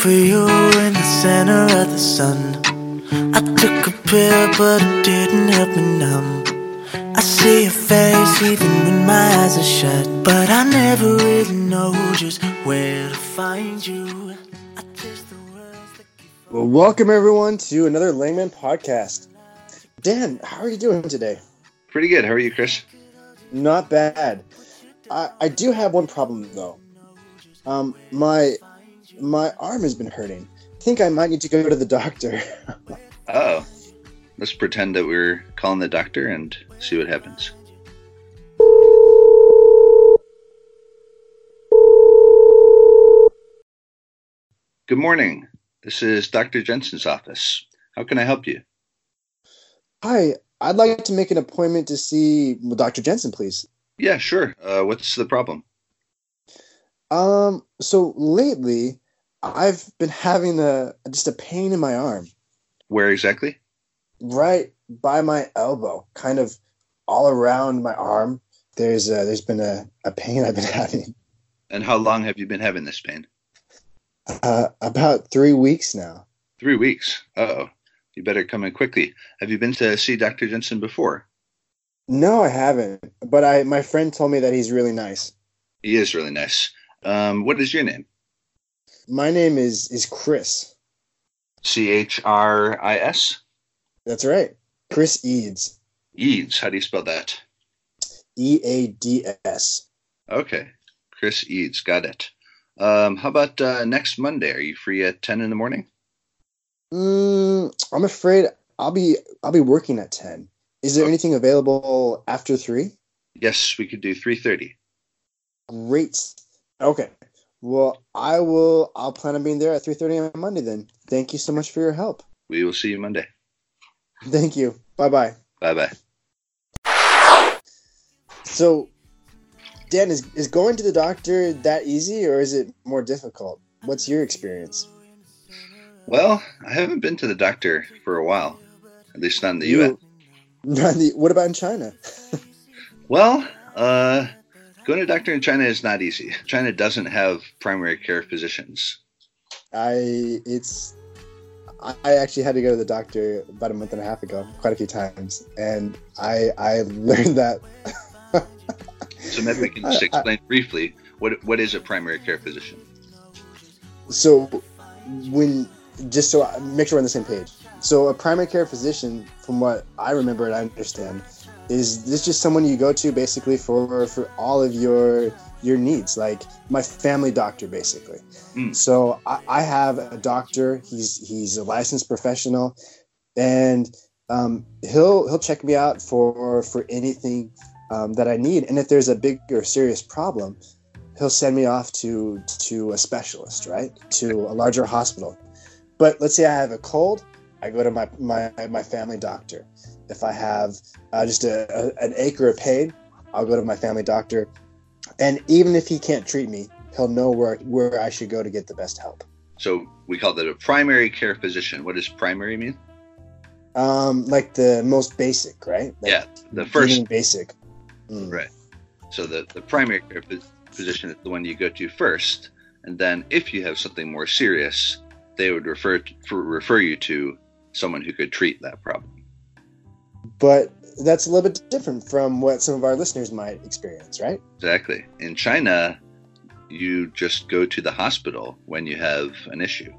for you in the center of the sun. I took a pill, but it didn't help me numb. I see your face even when my eyes are shut. But I never really know just where to find you. I taste the words Well, welcome everyone to another Langmonde podcast. Dan, how are you doing today? Pretty good. How are you, Chris? Not bad. I, I do have one problem though. Um, my my arm has been hurting. I think I might need to go to the doctor. Oh, let's pretend that we're calling the doctor and see what happens. Good morning. This is Dr. Jensen's office. How can I help you? Hi, I'd like to make an appointment to see Dr. Jensen, please. Yeah, sure. Uh, what's the problem? Um, so lately I've been having a just a pain in my arm, Where exactly? right by my elbow, kind of all around my arm. There's uh there's been a, a pain I've been having And how long have you been having this pain? uh, about three weeks now. Three weeks. Uh oh. You better come in quickly. Have you been to see Dr. Jensen before? No, I haven't. But I my friend told me that he's really nice. He is really nice. Um, what is your name? My name is is Chris. C H R I S? That's right. Chris Eads. Eads. How do you spell that? E A D S. Okay. Chris Eads. Got it. Um, how about uh, next Monday? Are you free at 10 in the morning? Mm, I'm afraid I'll be I'll be working at ten. Is there Oh. anything available after three? Yes, we could do 3.30. Great. Okay. Well, I will. I'll plan on being there at three thirty on Monday. Then. Thank you so much for your help. We will see you Monday. Thank you. Bye bye. Bye-bye. So, Dan, is is going to the doctor that easy, or is it more difficult? What's your experience? Well, I haven't been to the doctor for a while, at least not in the You- U.S. Not the- what about in China? Well, uh, going to a doctor in China is not easy. China doesn't have primary care physicians. I it's I I actually had to go to the doctor about a month and a half ago, quite a few times, and I I learned that. So maybe we can just I- I- explain briefly what what is a primary care physician. so when just so I make sure we're on the same page. So a primary care physician, from what I remember and I understand, is this just someone you go to basically for for all of your your needs, like my family doctor, basically. Mm. So I, I have a doctor. He's he's a licensed professional, and um, he'll he'll check me out for for anything um, that I need. And if there's a big or serious problem, he'll send me off to to a specialist, right? To a larger hospital. But let's say I have a cold, I go to my my, my family doctor. If I have uh, just a, a, an ache or a pain, I'll go to my family doctor. And even if he can't treat me, he'll know where where I should go to get the best help. So we call that a primary care physician. What does primary mean? Um, like the most basic, right? Like Yeah, the first basic. Mm. Right. So the, the primary care phys- physician is the one you go to first, and then if you have something more serious, they would refer to, refer you to someone who could treat that problem. But that's a little bit different from what some of our listeners might experience, right? Exactly. In China, you just go to the hospital when you have an issue.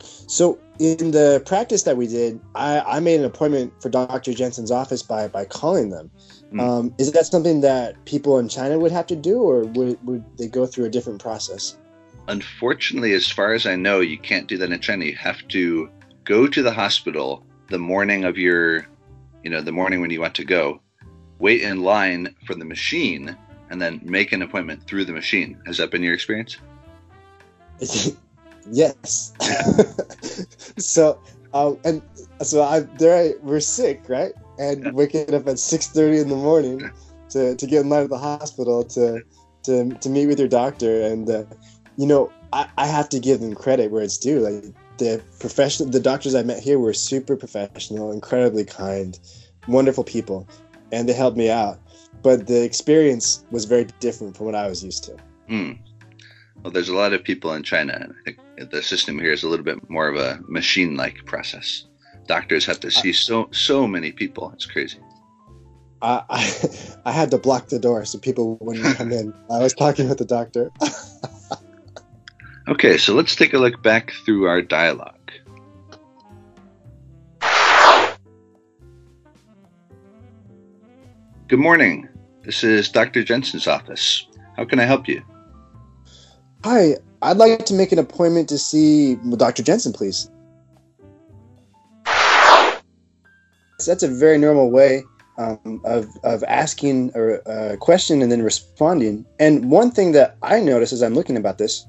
So in the practice that we did, I, I made an appointment for Dr. Jensen's office by by calling them. Hmm. Um, is that something that people in China would have to do, or would, would they go through a different process? Unfortunately, as far as I know, you can't do that in China. You have to go to the hospital the morning of your, you know, the morning when you want to go, wait in line for the machine, and then make an appointment through the machine. Has that been your experience? yes. so um, and so I there I, we're sick, right? And Yeah. waking up at six thirty in the morning to, to get in line at the hospital to to to meet with your doctor, and uh, you know I, I have to give them credit where it's due. Like the professional, the doctors I met here were super professional, incredibly kind, wonderful people, and they helped me out. But the experience was very different from what I was used to. Hmm. Well, there's a lot of people in China, I think the system here is a little bit more of a machine-like process. Doctors have to see so so many people. It's crazy. I, I I had to block the door so people wouldn't come in. I was talking with the doctor. Okay, so let's take a look back through our dialogue. Good morning. This is Dr. Jensen's office. How can I help you? Hi, I'd like to make an appointment to see Dr. Jensen, please. That's a very normal way um, of, of asking a, a question and then responding. And one thing that I notice as I'm looking about this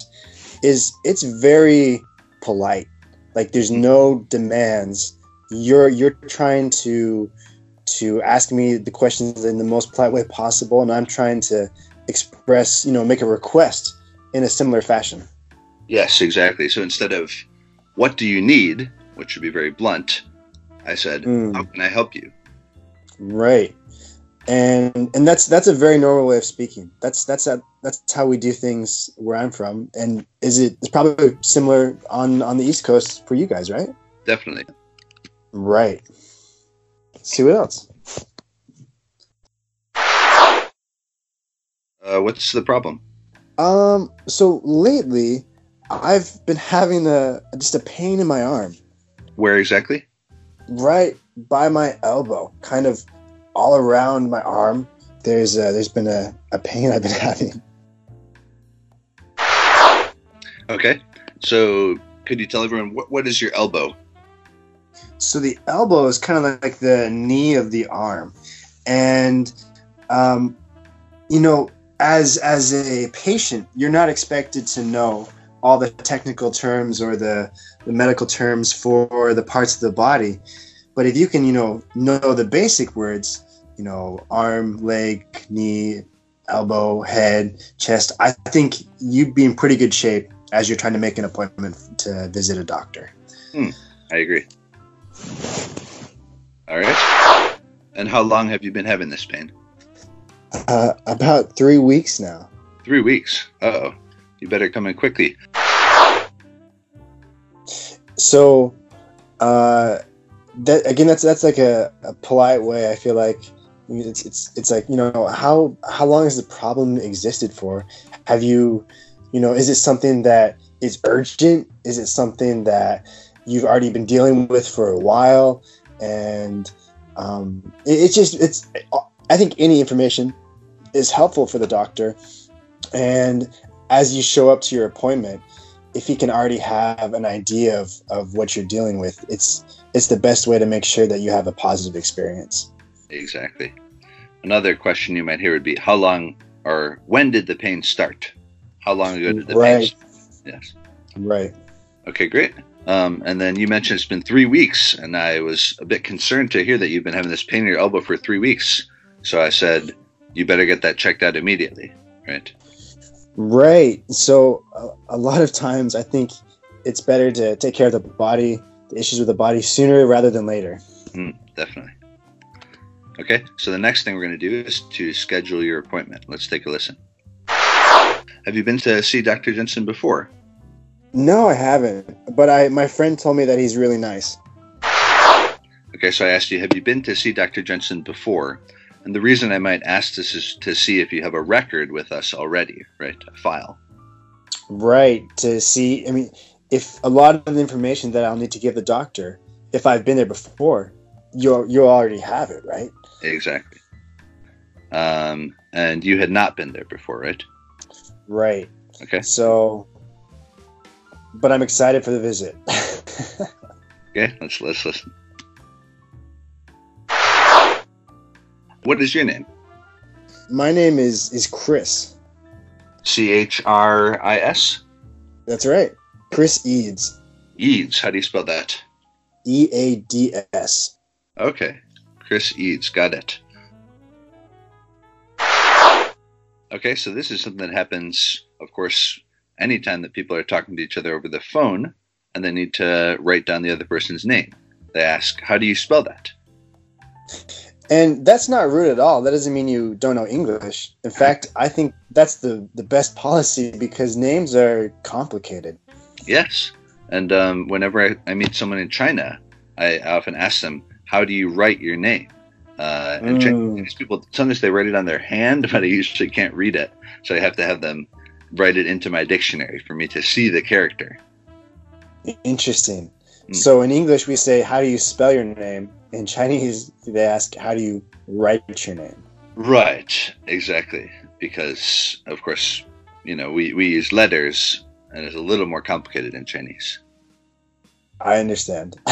is it's very polite. Like there's no demands. You're you're trying to to ask me the questions in the most polite way possible, and I'm trying to express, you know, make a request in a similar fashion. Yes, exactly. So instead of what do you need, which would be very blunt, I said, Mm. how can I help you? Right. And and that's that's a very normal way of speaking. That's that's a, that's how we do things where I'm from. And is it it's probably similar on on the East Coast for you guys, right? Definitely. Right. see what else. Uh, what's the problem? Um so lately I've been having a just a pain in my arm. Where exactly? right by my elbow, kind of all around my arm. There's uh, there's been a, a pain I've been having. Okay. So could you tell everyone what, what is your elbow? So the elbow is kind of like the knee of the arm, and um, you know, as as a patient, you're not expected to know all the technical terms or the the medical terms for the parts of the body, but if you can, you know, know the basic words, you know, arm, leg, knee, elbow, head, chest, I think you'd be in pretty good shape as you're trying to make an appointment to visit a doctor. I agree. All right. And how long have you been having this pain? Uh, about three weeks now. Three weeks. Uh oh. You better come in quickly. So, uh, that again, that's that's like a, a polite way. I feel like I mean, it's it's it's like you know how how long has the problem existed for? Have you, you know, is it something that is urgent? Is it something that you've already been dealing with for a while? And um, it, it's just it's I think any information is helpful for the doctor, and as you show up to your appointment if he can already have an idea of, of what you're dealing with, it's it's the best way to make sure that you have a positive experience. Exactly. Another question you might hear would be how long or when did the pain start? How long ago did the pain Right. start? Yes. Right. Okay, great. Um, and then you mentioned it's been three weeks, and I was a bit concerned to hear that you've been having this pain in your elbow for three weeks. So I said, you better get that checked out immediately, right? Right. So a, a lot of times I think it's better to take care of the body, the issues with the body sooner rather than later. Mm, definitely. Okay, so the next thing we're going to do is to schedule your appointment. Let's take a listen. Have you been to see Dr. Jensen before? No, I haven't. But I my friend told me that he's really nice. Okay, so I asked you, have you been to see Dr. Jensen before? And the reason I might ask this is to see if you have a record with us already, right? A file. Right. To see I mean, if a lot of the information that I'll need to give the doctor, if I've been there before, you you already have it, right? Exactly. Um, and you had not been there before, right? Right. Okay. So, but I'm excited for the visit. Okay, let's let's listen. What is your name? My name is is Chris. C H R I S? That's right, Chris Eads. Eads. How do you spell that? E A D S. Okay. Chris Eads. Got it. Okay, so this is something that happens, of course, anytime that people are talking to each other over the phone and they need to write down the other person's name. They ask, How do you spell that? And that's not rude at all. That doesn't mean you don't know English. In fact, I think that's the, the best policy because names are complicated. Yes. And um, whenever I, I meet someone in China, I, I often ask them, "How do you write your name?" Uh, and Mm. Chinese people sometimes they write it on their hand, but I usually can't read it, so I have to have them write it into my dictionary for me to see the character. Interesting. Mm. So in English, we say, How do you spell your name? In Chinese, they ask, How do you write your name? Right, exactly. Because of course, you know, we, we use letters and it's a little more complicated in Chinese. I understand.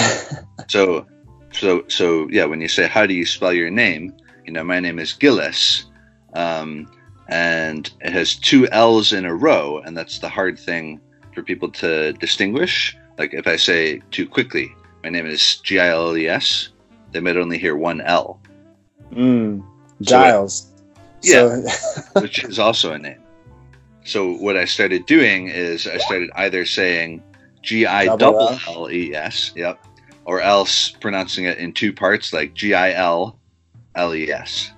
So so so yeah, when you say how do you spell your name, you know, my name is Gilles. Um, and it has two L's in a row, and that's the hard thing for people to distinguish. Like if I say too quickly, my name is g-i-l-l-e-s they might only hear one L, mm. So Giles. Yeah. So, which is also a name. So what I started doing is I started either saying G I Double double L. L E S, yep, or else pronouncing it in two parts like G I L L E S.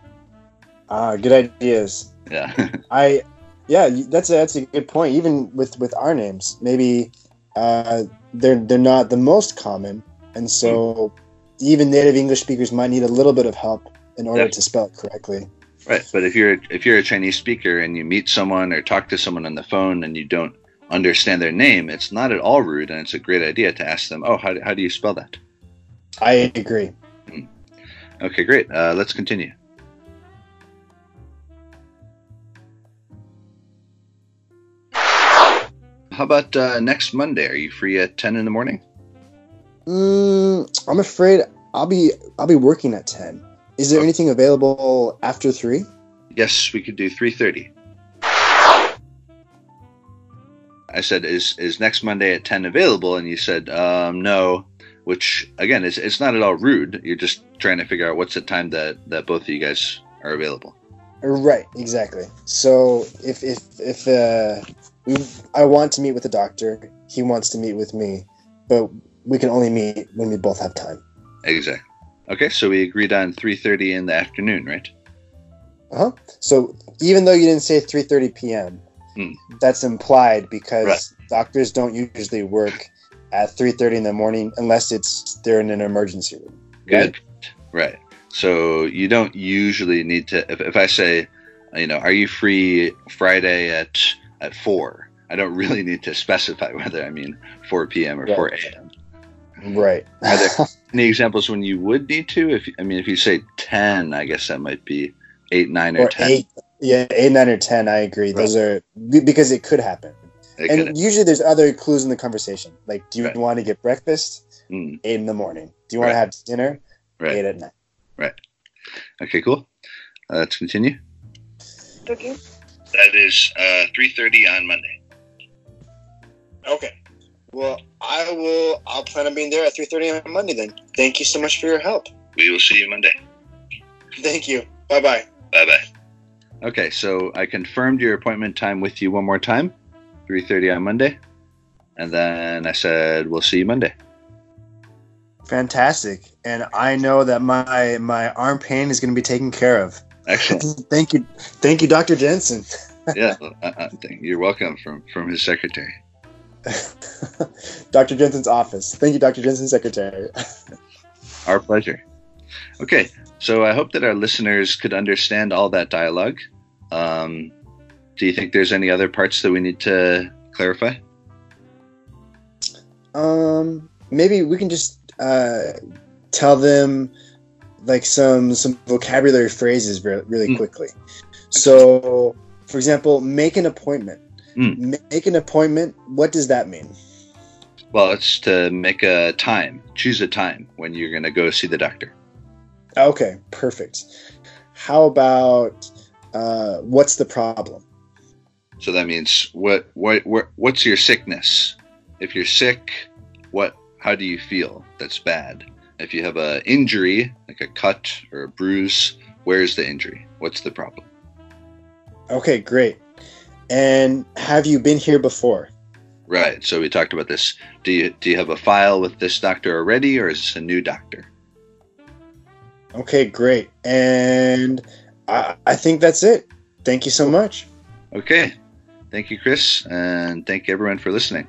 ah, good ideas. Yeah. I, yeah, that's a, that's a good point. Even with with our names, maybe uh, they're they're not the most common, and so even native English speakers might need a little bit of help in order Yeah. to spell it correctly. Right, but if you're if you're a Chinese speaker and you meet someone or talk to someone on the phone and you don't understand their name, it's not at all rude, and it's a great idea to ask them, "Oh, how do, how do you spell that?" I agree. Okay, great. Uh, let's continue. How about uh, next Monday? Are you free at ten in the morning? Mm, I'm afraid I'll be I'll be working at ten. Is there Okay. anything available after three? Yes, we could do three thirty. I said, "Is is next Monday at ten available?" And you said, um, "No." Which again, is it's not at all rude. You're just trying to figure out what's the time that that both of you guys are available. Right, exactly. So if if if uh, we, I want to meet with the doctor, he wants to meet with me, but we can only meet when we both have time. Exactly. Okay, so we agreed on three thirty in the afternoon, right? Uh huh. So even though you didn't say 3:30 p.m., Hmm. that's implied because Right. doctors don't usually work at 3:30 in the morning unless it's they're in an emergency room. Good. Right. So you don't usually need to. If, if I say, you know, are you free Friday at at four? I don't really need to specify whether I mean four p.m. or Right. four a.m. Right. Are there any examples when you would need to? If I mean, if you say ten, I guess that might be eight, nine, or, or ten. eight. Yeah, eight, nine, or ten. I agree. Those are because it could happen. It and could- usually there's other clues in the conversation. Like, do you Right. want to get breakfast? Mm, Eight in the morning. Do you want Right. to have dinner? right. Eight at night. Right. Okay. Cool. Uh, let's continue. Okay. That is uh, three thirty on Monday. Okay. Well, I will. I'll plan on being there at three thirty on Monday. Then. Thank you so much for your help. We will see you Monday. Thank you. Bye bye. Bye bye. Okay, so I confirmed your appointment time with you one more time, three thirty on Monday, and then I said we'll see you Monday. Fantastic. And I know that my my arm pain is going to be taken care of. Excellent. thank you. Thank you, Dr. Jensen. yeah, uh, uh, you're welcome from from his secretary. Dr. Jensen's office. Thank you, Dr. Jensen's secretary. Our pleasure. Okay, so I hope that our listeners could understand all that dialogue. Um, do you think there's any other parts that we need to clarify? Um, maybe we can just uh, tell them like some some vocabulary phrases re- really Mm. quickly. So, for example, make an appointment. Mm. Make an appointment. What does that mean? Well, it's to make a time, choose a time when you're going to go see the doctor. Okay, perfect. How about uh, what's the problem? So that means what what what what's your sickness? If you're sick, what how do you feel? That's bad. If you have a injury, like a cut or a bruise, where's the injury? What's the problem? Okay, great. And have you been here before? Right. So we talked about this. Do you do you have a file with this doctor already or is this a new doctor? Okay, great. And I, I think that's it. Thank you so much. Okay. Thank you, Chris, and thank you everyone for listening.